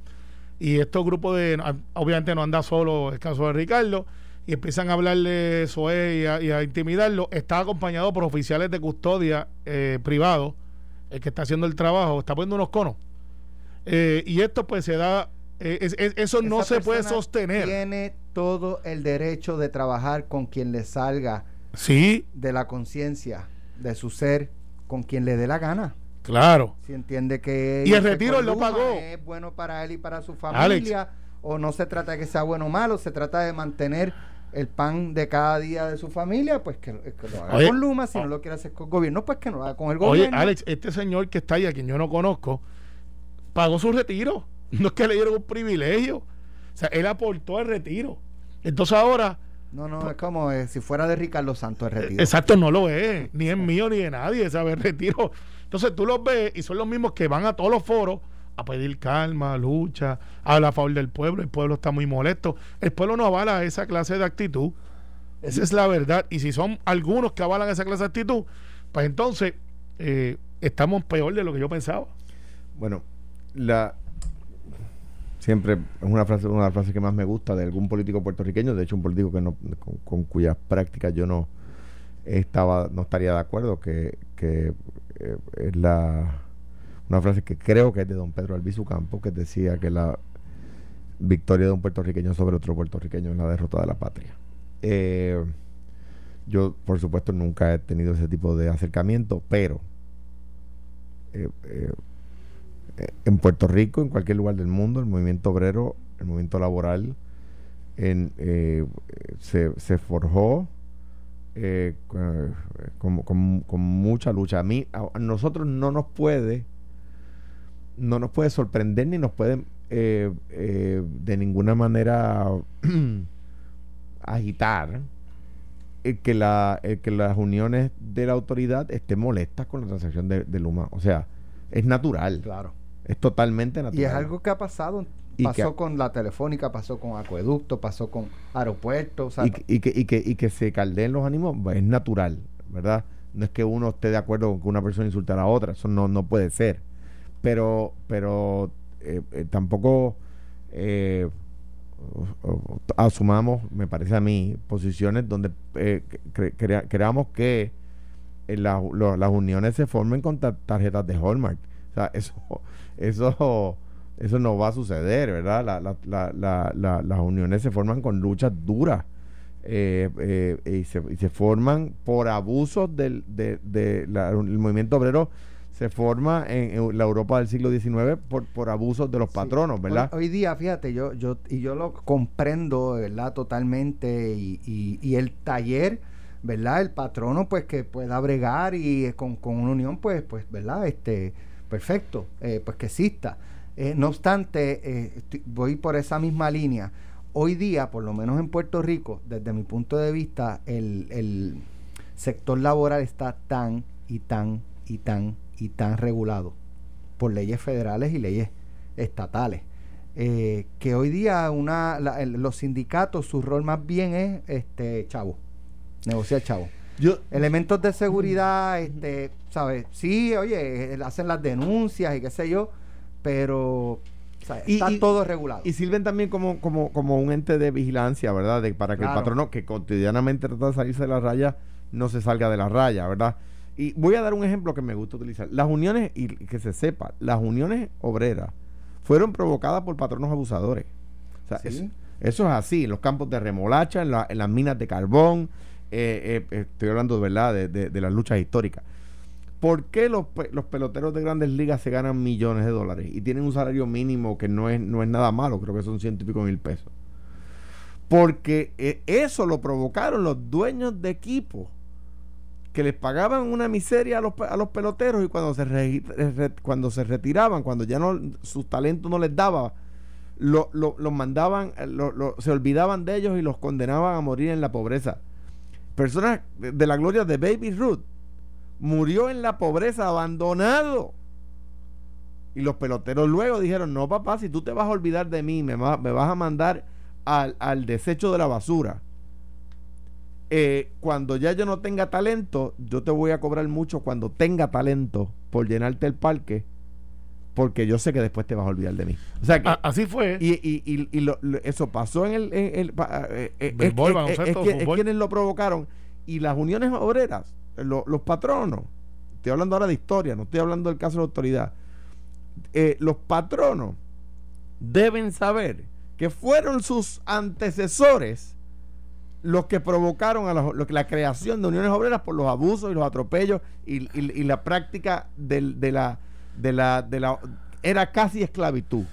y estos grupos de, obviamente no anda solo, el caso de Ricardo, y empiezan a hablarle eso y a, y a intimidarlo. Está acompañado por oficiales de custodia eh, privados, el que está haciendo el trabajo, está poniendo unos conos. Eh, y esto pues se da, eh, es- es- eso no se puede sostener. Tiene todo el derecho de trabajar con quien le salga Sí, de la conciencia, de su ser, con quien le dé la gana. claro. Si entiende que Y el retiro lo pagó. es bueno para él y para su familia, o no se trata de que sea bueno o malo, se trata de mantener el pan de cada día de su familia, pues que, que lo haga Oye, con Luma, si oh. no lo quiere hacer con el gobierno, pues que no lo haga con el Oye, gobierno. Alex, este señor que está ahí, a quien yo no conozco, pagó su retiro. *laughs* No es que le dieron un privilegio. O sea, él aportó el retiro. Entonces ahora, No, no, es como eh, si fuera de Ricardo Santos el retiro. exacto, no lo es. Ni es mío ni de nadie, ¿sabes? *laughs* Retiro. Entonces tú los ves y son los mismos que van a todos los foros a pedir calma, lucha, habla a favor del pueblo. El pueblo está muy molesto. El pueblo no avala esa clase de actitud. Esa es la verdad. Y si son algunos que avalan esa clase de actitud, pues entonces eh, estamos peor de lo que yo pensaba. Bueno, la siempre es una frase, una frase que más me gusta de algún político puertorriqueño, de hecho un político que no, con, cuyas prácticas yo no estaba, no estaría de acuerdo, que, que eh, es la una frase que creo que es de don Pedro Albizu Campo, que decía que la victoria de un puertorriqueño sobre otro puertorriqueño es la derrota de la patria. Eh, yo, por supuesto, nunca he tenido ese tipo de acercamiento, pero eh, eh, en Puerto Rico, en cualquier lugar del mundo, el movimiento obrero, el movimiento laboral, se, se forjó con, con- mucha lucha. A mí, a nosotros no nos puede, no nos puede sorprender ni nos puede eh, eh, de ninguna manera *clears throat* agitar el que, la, el que las uniones de la autoridad estén molestas con la transacción de, de Luma. O sea, es natural. Claro. Es totalmente natural. Y es algo que ha pasado. Pasó con la telefónica, pasó con acueducto, pasó con aeropuertos. o sea, y, que- y que, y, que, y que se caldeen los ánimos pues, es natural, ¿verdad? No es que uno esté de acuerdo con que una persona insulte a la otra, eso no, no puede ser. Pero, pero eh, eh, tampoco eh, asumamos, me parece a mí, posiciones donde cre- crea- creamos que la- las uniones se formen con ta- tarjetas de Hallmark. O sea, eso, eso, eso no va a suceder, ¿verdad? La- la- la- la- la- las uniones se forman con luchas duras y, se, y se forman por abusos del de, de movimiento obrero se forma en, la Europa del siglo XIX por, por abusos de los Sí. patronos, ¿verdad? Hoy, hoy día, fíjate, yo, yo, y yo lo comprendo, ¿verdad? Totalmente. Y, y, y el taller, ¿verdad? El patrono, pues que pueda bregar y eh, con, con una unión, pues, pues, ¿verdad? Este, perfecto, eh, pues que exista. Eh, no obstante, eh, estoy- voy por esa misma línea. Hoy día, por lo menos en Puerto Rico, desde mi punto de vista, el, el sector laboral está tan y tan y tan y tan regulado por leyes federales y leyes estatales. eh, que hoy día una, la- el- los sindicatos, su rol más bien es este chavo, negociar chavo. Yo, Elementos de seguridad, este, ¿sabes? Sí, oye, eh, hacen las denuncias y qué sé yo, pero está y- todo regulado. Y sirven también como, como, como un ente de vigilancia, ¿verdad? De, para que Claro. el patrono que cotidianamente trata de salirse de la raya no se salga de la raya, ¿verdad? Y voy a dar un ejemplo que me gusta utilizar. Las uniones, y que se sepa, las uniones obreras fueron provocadas por patronos abusadores. O sea, Sí. eso, eso es así, en los campos de remolacha, en, la- en las minas de carbón, eh, eh, estoy hablando, ¿verdad?, de, de- de las luchas históricas. ¿Por qué los, los peloteros de grandes ligas se ganan millones de dólares y tienen un salario mínimo que no es, no es nada malo? Creo que son ciento y pico mil pesos. Porque eh, eso lo provocaron los dueños de equipos que les pagaban una miseria a los, a los peloteros y cuando se, re- cuando se retiraban, cuando ya no sus talentos no les daba, lo- lo- los mandaban, eh, lo- lo- se olvidaban de ellos y los condenaban a morir en la pobreza. Personas de, de la gloria de Baby Ruth murió en la pobreza, abandonado. Y los peloteros luego dijeron, no papá, si tú te vas a olvidar de mí, me, va- me vas a mandar al, al desecho de la basura. Eh, cuando ya yo no tenga talento, yo te voy a cobrar mucho cuando tenga talento por llenarte el parque, porque yo sé que después te vas a olvidar de mí. O sea que, A- así fue. y, y, y, y lo- lo- eso pasó en el... en el- eh, eh, es, Béisbol, es- baloncesto, es que- es fútbol. quienes lo provocaron. Y las uniones obreras, lo- los patronos, estoy hablando ahora de historia, no estoy hablando del caso de la autoridad. Eh, los patronos deben saber que fueron sus antecesores los que provocaron a la, lo que- la creación de uniones obreras por los abusos y los atropellos y, la práctica de, la. Era casi esclavitud.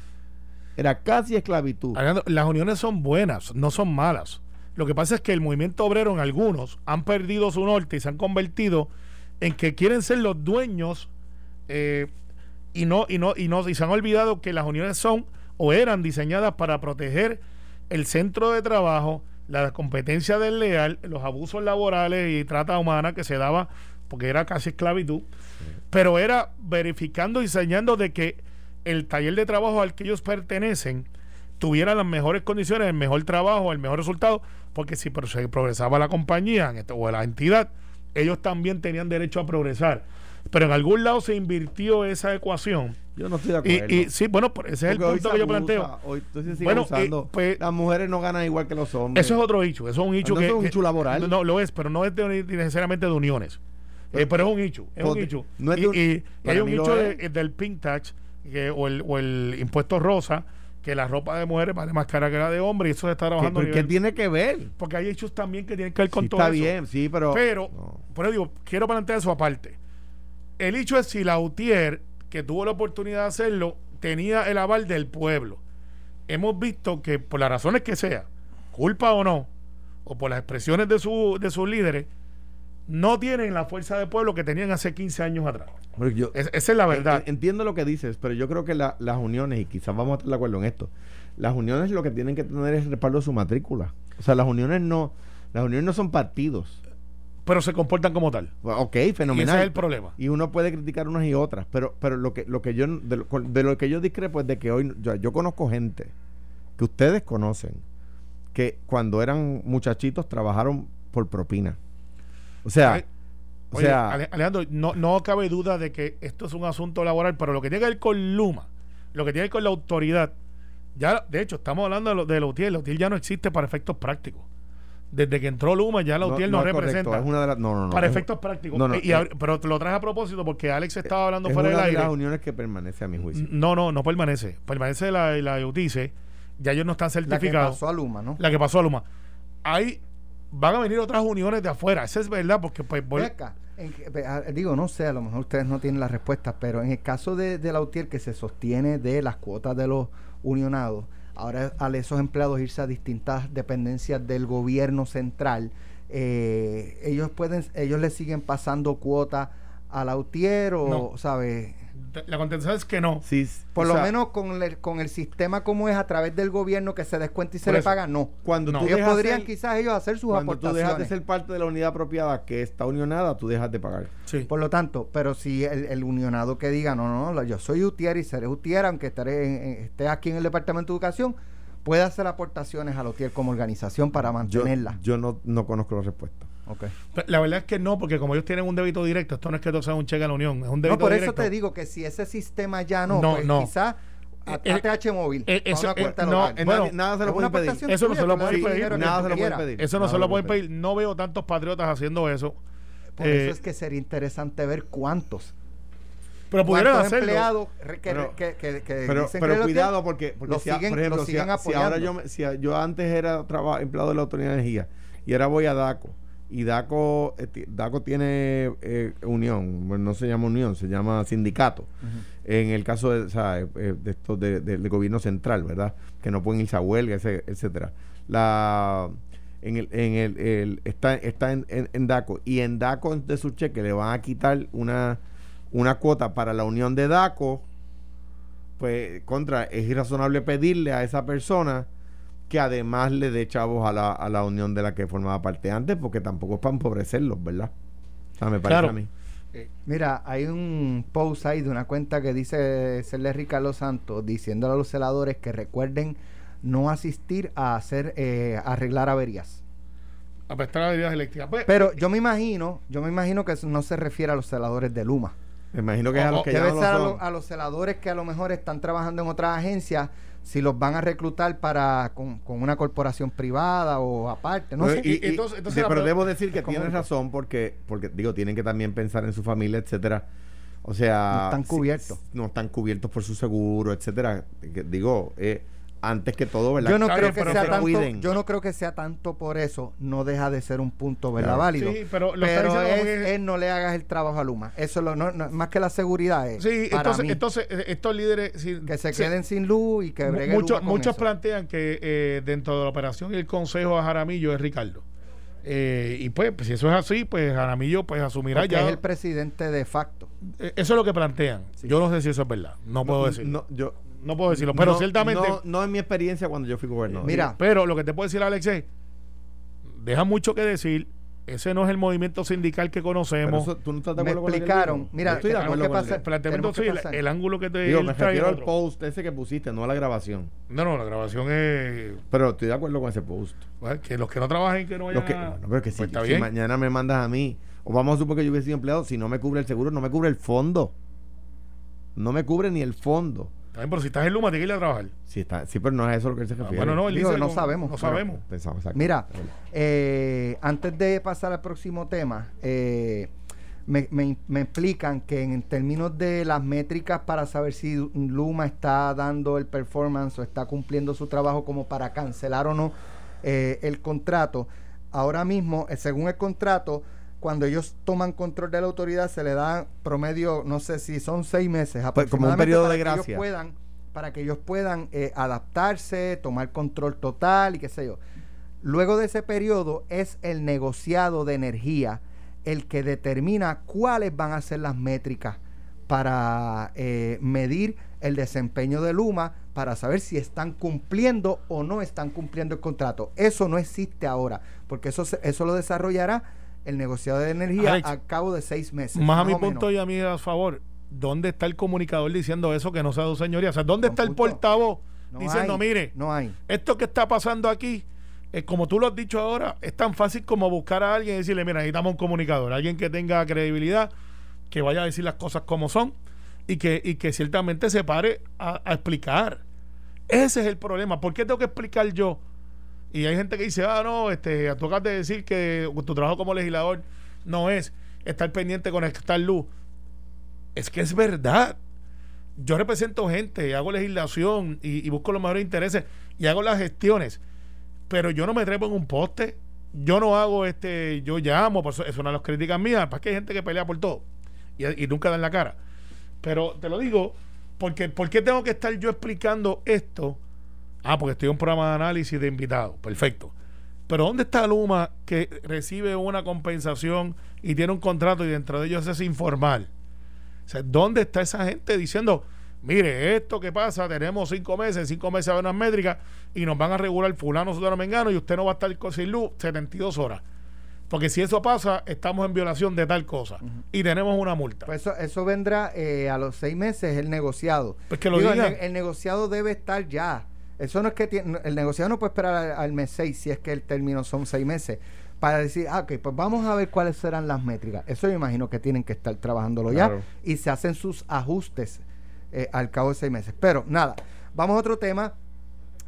Era casi esclavitud. Las uniones son buenas, no son malas. Lo que pasa es que el movimiento obrero en algunos han perdido su norte y se han convertido en que quieren ser los dueños eh, y no y no y no y se han olvidado que las uniones son o eran diseñadas para proteger el centro de trabajo, la competencia desleal, los abusos laborales y trata humana que se daba porque era casi esclavitud, pero era verificando y diseñando de que el taller de trabajo al que ellos pertenecen tuviera las mejores condiciones, el mejor trabajo, el mejor resultado, porque si progresaba la compañía en esto- o la entidad, ellos también tenían derecho a progresar. Pero en algún lado se invirtió esa ecuación. Yo no estoy de Y, acuerdo. y sí, bueno, pues ese es el Porque punto que yo abusa, planteo. Hoy entonces se sigue Bueno, abusando. eh, pues- Las mujeres no ganan igual que los hombres. Eso es otro hecho, eso es un hecho No, que, eso es un hecho laboral. No, lo es, pero no es de- necesariamente de uniones. Eh, pero es un hecho, es un Pues, hecho. no es y, de un- y hay un hecho de- del pink tax que- o, el, o el impuesto rosa que la ropa de mujeres vale más cara que la de hombres y eso se está ¿Qué, trabajando. ¿Qué nivel- tiene que ver? porque hay hechos también que tienen que ver con Sí, todo está eso. bien, sí, pero. Pero, no. por eso digo, quiero plantear eso aparte. El hecho es si la UTIER, que tuvo la oportunidad de hacerlo, tenía el aval del pueblo. Hemos visto que por las razones que sea, culpa o no, o por las expresiones de, su, de sus líderes, no tienen la fuerza de pueblo que tenían hace 15 años atrás. Yo- Es- esa es la verdad. En- Entiendo lo que dices, pero yo creo que la- las uniones, y quizás vamos a estar de acuerdo en esto, las uniones lo que tienen que tener es el respaldo de su matrícula. O sea, las uniones no, las uniones no son partidos. Pero se comportan como tal. Ok, Y fenomenal. ese es el problema. Y uno puede criticar unas y otras, pero, pero lo que, lo que yo de lo, de lo que yo discrepo es de que hoy yo, yo conozco gente que ustedes conocen que cuando eran muchachitos trabajaron por propina. O sea, Ay, o Oye, sea, Ale- Alejandro, no, no cabe duda de que esto es un asunto laboral, pero lo que tiene que ver con Luma, lo que tiene que ver con la autoridad, ya, de hecho, estamos hablando de, lo, de la UTIER, la UTIER ya no existe para efectos prácticos. Desde que entró Luma, ya la UTIER no, es correcto, representa. es una de las, no, no, no, para es- efectos prácticos. no, no, Eh, y eh, pero te lo traes a propósito porque Alex estaba hablando es fuera una del de aire. las uniones que permanece a mi juicio. No, no, no permanece. Permanece la, la UTICE. Ya ellos no están La que certificados. pasó a Luma, ¿no? La que pasó a Luma. Ahí van a venir otras uniones de afuera. Eso es verdad porque pues, acá, en ve, ah, digo, no sé, a lo mejor ustedes no tienen la respuesta, pero en el caso de, de la UTIER que se sostiene de las cuotas de los unionados, ahora a esos empleados irse a distintas dependencias del gobierno central, eh, ellos pueden, ellos le siguen pasando cuota a la UTIER o, No. ¿sabes? La contestación es que no. Sí, Por o lo sea, menos con el, con el sistema como es a través del gobierno que se descuenta y se le eso. paga, no. cuando No. tú Ellos podrían ser- quizás ellos hacer sus cuando tú aportaciones. dejas de ser parte de la unidad apropiada que está unionada, tú dejas de pagar. Sí. Por lo tanto, pero si el, el unionado que diga, no, no, no, yo soy UTIER y seré UTIER, aunque estaré en- en- esté aquí en el Departamento de Educación, puede hacer aportaciones a la UTIER como organización para Yo, mantenerla. yo no, no conozco la respuesta. La verdad es que no, porque como ellos tienen un débito directo, esto no es que esto sea un cheque a la Unión, es un débito No, por eso te digo que si ese sistema ya no, No, pues no. quizás Eh, ATH móvil, eh, eso, una cuenta eh, no, local. Eh, Bueno, nadie- nada se lo pueden pedir. Eso no se lo tú pueden pedir, nada tú se lo pueden pedir. Eso no se lo pueden pedir. No veo tantos patriotas haciendo eso. Por Eh, eso es que sería interesante ver cuántos. pero pudieran hacerlo. empleados que, Pero- que, que- que Pero, dicen pero que lo cuidado tienen, porque, porque lo si, siguen- por ejemplo, lo si, si ahora yo, si yo antes era traba- empleado de la Autoridad de Energía y ahora voy a DACO y DACO, eh, DACO tiene eh, unión, bueno, no se llama unión, se llama sindicato. En el caso de, o sea, eh, de estos de- de- del gobierno central, ¿verdad? Que no pueden irse a huelga, etcétera. La en el, en el, el- está, está en, en- en DACO y en DACO de su cheque le van a quitar una, una cuota para la unión de DACO pues contra es irrazonable pedirle a esa persona que además le dé chavos a la, a la unión de la que formaba parte antes porque tampoco es para empobrecerlos ¿verdad? o sea me parece Claro. a mí Mira, hay un post ahí de una cuenta que dice serle Ricardo Santos diciéndole a los celadores que recuerden no asistir a hacer eh, arreglar averías. A prestar habilidades eléctricas. Pues, Pero yo me imagino, yo me imagino que eso no se refiere a los celadores de Luma. me imagino que es a los que Debe ya no ser a, a los celadores que a lo mejor están trabajando en otras agencias, si los van a reclutar para con, con una corporación privada o aparte, no No, sé. y- y- entonces- entonces de- la pero debo decir que tienes razón porque porque digo tienen que también pensar en su familia etcétera o sea No están si- cubiertos. no están cubiertos por su seguro etcétera digo eh, antes que todo verdad yo no creo bien, que pero sea tanto, cuiden. yo no creo que sea tanto por eso, no deja de ser un punto ¿verdad? Claro. válido. Sí, pero lo pero es, como que- es no le hagas el trabajo a Luma. Eso es lo, no, no- más que la seguridad es sí, para entonces, mí, entonces eh, estos líderes. que se queden sin luz y que mu- bregue muchos Luma con muchos eso. plantean que eh, dentro de la operación y el consejo a Jaramillo es Ricardo. Eh, y pues, pues, si eso es así, pues Jaramillo pues asumirá Porque ya. es el presidente de facto. Eh, Eso es lo que plantean. Yo no sé si eso es verdad. No, puedo decirlo. no, yo No puedo decirlo. Pero no- ciertamente. no, no en mi experiencia cuando yo fui gobernador Mira, Pero lo que te puedo decir, Alex, es, deja mucho que decir. Ese no es el movimiento sindical que Pero conocemos. eso, ¿tú no estás de me acuerdo con lo que explicaron. Mira, estoy de acuerdo que el- planteamiento sí, el, ángulo que te Digo, me refiero al post ese que pusiste, no a la grabación. No, no, la grabación es Pero estoy de acuerdo con ese post. bueno, que los que no trabajen que no vayan Los que, bueno, pero que si, pues está si bien. mañana me mandas a mí, o vamos a suponer que yo hubiese sido empleado, si no me cubre el seguro, no me cubre el fondo. No me cubre ni el fondo. Bien, pero si estás en Luma, tienes que ir a trabajar. Sí, está, sí, pero no es eso lo que él se Ah, refiere. bueno, no, él Digo, dice no sabemos. No sabemos. Exacto. Mira, eh, antes de pasar al próximo tema, eh, me, me- me explican que en términos de las métricas para saber si Luma está dando el performance o está cumpliendo su trabajo como para cancelar o no eh, el contrato, ahora mismo, eh, según el contrato, cuando ellos toman control de la autoridad, se le da promedio, no sé si son seis meses, Pues, como un aproximadamente, periodo para de que ellos gracia. puedan, para que ellos puedan eh, adaptarse, tomar control total y qué sé yo. Luego de ese periodo es el negociado de energía el que determina cuáles van a ser las métricas para eh, medir el desempeño de Luma, para saber si están cumpliendo o no están cumpliendo el contrato. Eso no existe ahora, porque eso, eso lo desarrollará el negociado de energía Alex, a cabo de seis meses. Más a mi menos. punto y a mí a favor, ¿dónde está el comunicador diciendo eso que no sea su señoría? O sea, ¿dónde está el portavoz No diciendo, hay, mire, No hay. esto que está pasando aquí, eh, como tú lo has dicho ahora, es tan fácil como buscar a alguien y decirle, mira, necesitamos un comunicador, alguien que tenga credibilidad, que vaya a decir las cosas como son y que, y que ciertamente se pare a, a explicar. Ese es el problema. ¿Por qué tengo que explicar yo? Y hay gente que dice, ah, no, este, tú acabas de decir que tu trabajo como legislador no es estar pendiente con conectar luz. Es que es verdad. Yo represento gente, hago legislación y, busco los mejores intereses y hago las gestiones. Pero yo no me trepo en un poste. Yo no hago este, yo llamo, eso es una de las críticas mías, para que hay gente que pelea por todo y, y nunca dan la cara. Pero te lo digo, porque ¿por qué tengo que estar yo explicando esto? Ah, porque estoy en un programa de análisis de invitados. Perfecto. Pero ¿dónde está Luma que recibe una compensación y tiene un contrato y dentro de ellos es informal? O sea, ¿dónde está esa gente diciendo, mire, esto que pasa, tenemos cinco meses, cinco meses a unas métricas y nos van a regular fulano, sudano, mengano y usted no va a estar con- sin luz 72 horas? Porque si eso pasa, estamos en violación de tal cosa y tenemos una multa. Pues eso, eso vendrá eh, a los seis meses el negociado. Pues que lo Digo, digan. el negociado debe estar ya. Eso no es que tiene- el negociado no puede esperar al, al mes 6 si es que el término son seis meses para decir, ah, ok, pues vamos a ver cuáles serán las métricas. Eso yo imagino que tienen que estar trabajándolo Claro. ya y se hacen sus ajustes eh, al cabo de seis meses. Pero nada, vamos a otro tema.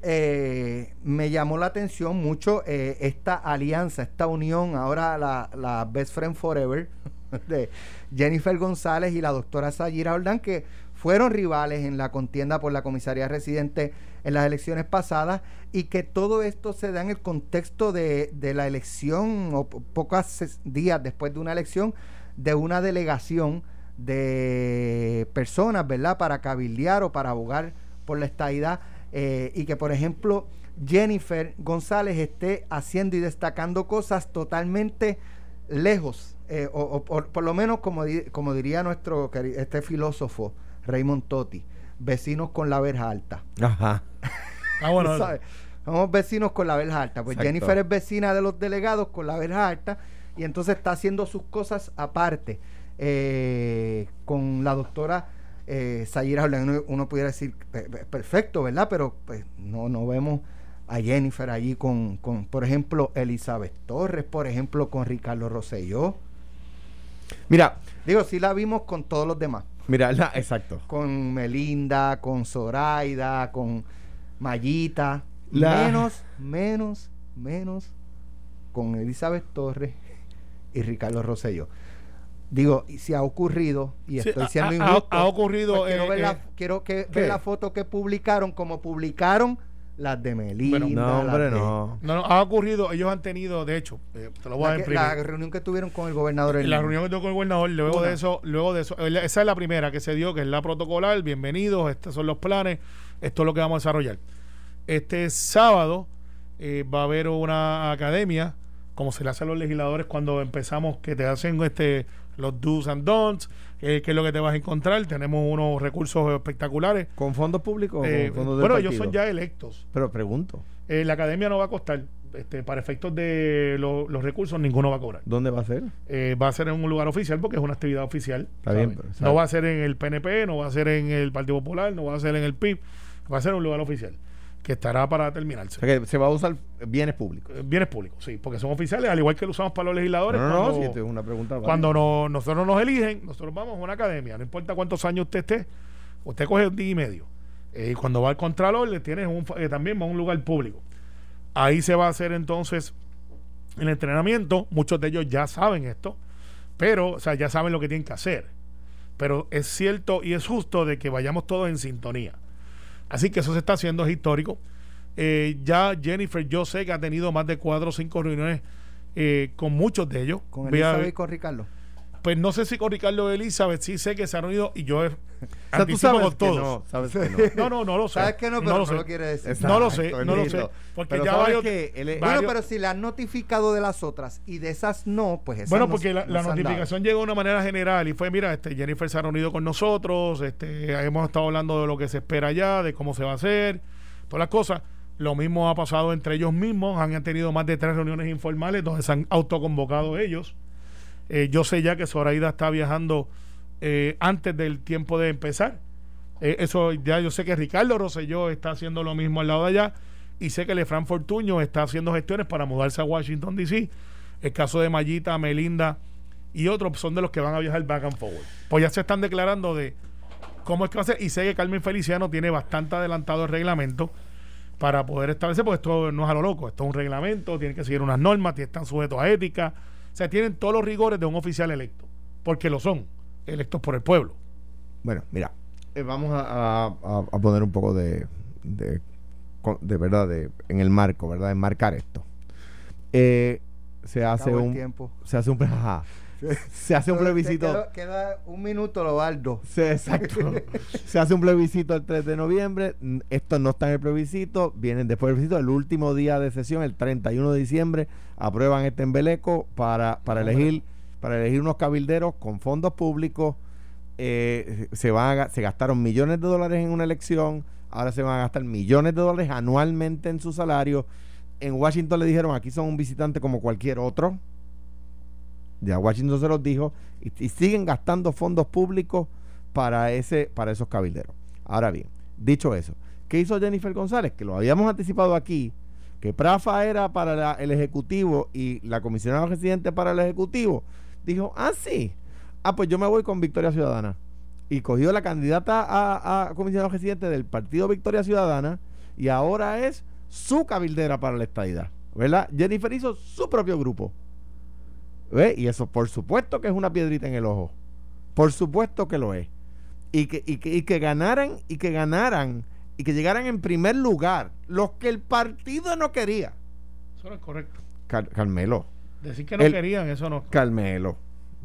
Eh, me llamó la atención mucho eh, esta alianza, esta unión, ahora la, la Best Friend Forever *laughs* de Jennifer González y la doctora Sayira Ordán, que fueron rivales en la contienda por la comisaría residente en las elecciones pasadas y que todo esto se da en el contexto de, de la elección o po- pocos días después de una elección de una delegación de personas, ¿verdad? Para cabildear o para abogar por la estadidad eh, y que, por ejemplo, Jennifer González esté haciendo y destacando cosas totalmente lejos, eh, o, por, lo menos como, como diría nuestro este filósofo Raymond Totti, vecinos con la verja alta. Ajá. *laughs* Ah, bueno, *laughs* ¿sabes? Somos vecinos con la verja alta. Pues Exacto. Jennifer es vecina de los delegados con la verja alta y entonces está haciendo sus cosas aparte eh, con la doctora eh, Sayira. Uno, uno pudiera decir, "Pe- pe- perfecto, ¿verdad? Pero pues no, no vemos a Jennifer allí con, con, por ejemplo, Elizabeth Torres, por ejemplo, con Ricardo Rosselló. Mira, Digo, sí la vimos con todos los demás. Mira, la- exacto. Con Melinda, con Zoraida, con Mayita. La- Menos, menos, menos con Elizabeth Torres y Ricardo Rosselló. Digo, y si ha ocurrido, y Sí, estoy siendo ha- injusto, ha ocurrido, pues quiero, eh, ver, la, quiero que, ver la foto que publicaron, como publicaron las de Melinda. Bueno, No, hombre, de- no. no, no, ha ocurrido, ellos han tenido, de hecho, eh, te lo voy a La, que- imprimir. la reunión que tuvieron con el gobernador. en- la reunión que tuvo con el gobernador, luego Una. de eso, luego de eso, eh, esa es la primera que se dio, que es la protocolar, bienvenidos, estos son los planes, esto es lo que vamos a desarrollar. Este sábado eh, va a haber una academia, como se le hace a los legisladores cuando empezamos, que te hacen este los do's and don'ts, eh, qué es lo que te vas a encontrar, tenemos unos recursos espectaculares. ¿Con fondos públicos o Eh, con fondos del bueno, ellos son ya electos. Pero pregunto, Eh, la academia no va a costar, este, para efectos de lo- los recursos, ninguno va a cobrar. ¿dónde va a ser? Eh, va a ser en un lugar oficial porque es una actividad oficial. Está bien, pero, no va a ser en el PNP, no va a ser en el Partido Popular, no va a ser en el PIB, va a ser en un lugar oficial que estará para terminarse. O sea, que se va a usar bienes públicos. Eh, Bienes públicos, sí, porque son oficiales, al igual que lo usamos para los legisladores. No, no, no, cuando, si esto es una pregunta. cuando no- nosotros nos eligen, nosotros vamos a una academia, no importa cuántos años usted esté, usted coge un día y medio. Eh, y cuando va al Contralor, le tienes un, eh, también va a un lugar público. Ahí se va a hacer entonces el entrenamiento. Muchos de ellos ya saben esto. Pero, o sea, ya saben lo que tienen que hacer. Pero es cierto y es justo de que vayamos todos en sintonía. Así que eso se está haciendo, es histórico. Eh, ya Jennifer, yo sé que ha tenido más de cuatro o cinco reuniones eh, con muchos de ellos. Con Elizabeth y con Ricardo. pues no sé si con Ricardo Elizabeth, sí sé que se han reunido y yo he- *laughs* O sea, tú sabes con que todos. no, sabes que no. No, no, no lo sé. ¿Sabes que no? Pero no no lo lo, sé. quiere decir. Exacto, No lo sé, no lo sé. Porque Pero ya varios- que él es- Bueno, pero si le han notificado de las otras y de esas no, pues esas Bueno, no- porque la, no la notificación llegó de una manera general y fue, mira, este Jennifer se ha reunido con nosotros, este hemos estado hablando de lo que se espera ya, de cómo se va a hacer, todas las cosas. Lo mismo ha pasado entre ellos mismos, han tenido más de tres reuniones informales donde se han autoconvocado ellos. Eh, yo sé ya que Zoraida está viajando eh, antes del tiempo de empezar. Eh, eso ya yo sé que Ricardo Rosselló está haciendo lo mismo al lado de allá y sé que Lefran Fortuño está haciendo gestiones para mudarse a Washington DC. El caso de Mayita, Melinda y otros son de los que van a viajar back and forward. Pues ya se están declarando de cómo es que va a ser y sé que Carmen Feliciano tiene bastante adelantado el reglamento para poder establecer, porque esto no es a lo loco, esto es un reglamento, tienen que seguir unas normas, están sujetos a ética, o sea, tienen todos los rigores de un oficial electo, porque lo son, electos por el pueblo. Bueno, mira, eh, vamos a, a- a- a poner un poco de, de, verdad, de, en el marco, ¿verdad? Enmarcar esto. Eh, se hace un tiempo. se hace un *laughs* ajá. se hace un plebiscito Queda, queda un minuto, Lobaldo. se, exacto. *laughs* se hace un plebiscito el 3 de noviembre. Esto no está en el plebiscito. Vienen después del plebiscito. El último día de sesión, el 31 de diciembre, aprueban este embeleco para, para elegir para elegir unos cabilderos con fondos públicos. Eh, se, van a se gastaron millones de dólares en una elección. Ahora se van a gastar millones de dólares anualmente en su salario. En Washington le dijeron, aquí son un visitante como cualquier otro. Ya Washington se los dijo. Y, siguen gastando fondos públicos para, ese, para esos cabilderos. Ahora bien, dicho eso, ¿qué hizo Jennifer González? Que lo habíamos anticipado aquí, que Prafa era para el Ejecutivo y la comisionada residente para el Ejecutivo. Dijo, ah, sí. Ah, pues yo me voy con Victoria Ciudadana. Y cogió la candidata a, a comisionado residente del partido Victoria Ciudadana y ahora es su cabildera para la estadidad. ¿Verdad? Jennifer hizo su propio grupo. ¿Ve? Y eso, por supuesto que es una piedrita en el ojo. Por supuesto que lo es. Y que, y que, y que ganaran, y que ganaran, y que llegaran en primer lugar los que el partido no quería. Eso no es correcto. Car- Carmelo, Decir que no El- querían, eso no. Carmelo.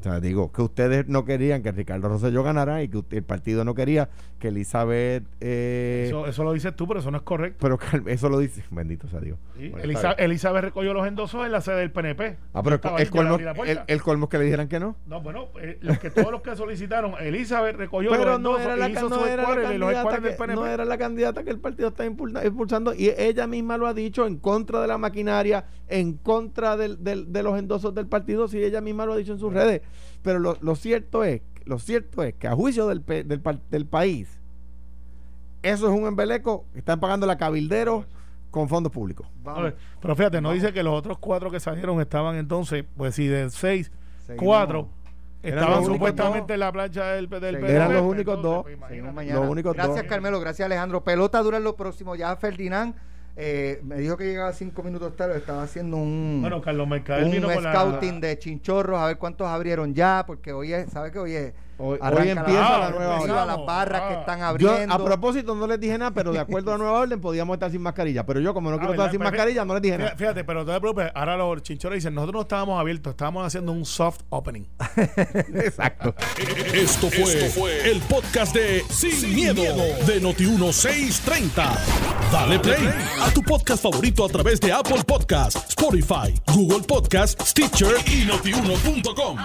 O sea, digo, que ustedes no querían que Ricardo Rosselló ganara y que el partido no quería que Elizabeth... eh, Eso, eso lo dices tú, pero eso no es correcto. pero eso lo dice, bendito sea Dios. Sí, Bueno, bien. Elizabeth recogió los endosos en la sede del PNP. Ah, pero el, colmo, el, el colmo que le dijeran que no. No, bueno, eh, los que, todos los que solicitaron, Elizabeth recogió Pero los no endosos era, la, y hizo no era la los del PNP. no era la candidata que el partido está impulsando y ella misma lo ha dicho en contra de la maquinaria, en contra del- del- de los endosos del partido, si ella misma lo ha dicho en sus redes. Pero lo, lo cierto es, lo cierto es que a juicio del, pe- del, par- del país, eso es un embeleco están pagando la cabildero con fondos públicos. A ver, pero fíjate, no dice que los otros cuatro que salieron estaban entonces, pues si de seis, Seguimos. cuatro estaban supuestamente dos. en la plancha del, del Eran los únicos entonces, dos. pues. Los únicos gracias, dos. Carmelo. Gracias, Alejandro. Pelota dura lo próximo. Ya Ferdinand eh, me dijo que llegaba cinco minutos tarde. Estaba haciendo un, Bueno, Carlos Mercader un vino con la... scouting de chinchorros. A ver cuántos abrieron ya. Porque hoy es, ¿sabe que hoy es? Hoy- hoy empieza la la nueva orden. ola. las barras que están Yo, abriendo. a propósito, no les dije nada, pero de *laughs* acuerdo a la nueva orden, podíamos estar sin mascarilla. Pero yo, como no Ah, quiero ¿verdad? estar sin Pues, mascarilla, no les dije Fíjate, nada. fíjate, pero no te preocupes, ahora los chinchorros dicen, nosotros no estábamos abiertos, estábamos haciendo un soft opening. *laughs* Exacto. *laughs* Esto fue, el podcast de Sin, miedo, de Noti1630. Dale play a tu podcast favorito a través de Apple Podcasts, Spotify, Google Podcasts, Stitcher y notiuno.com.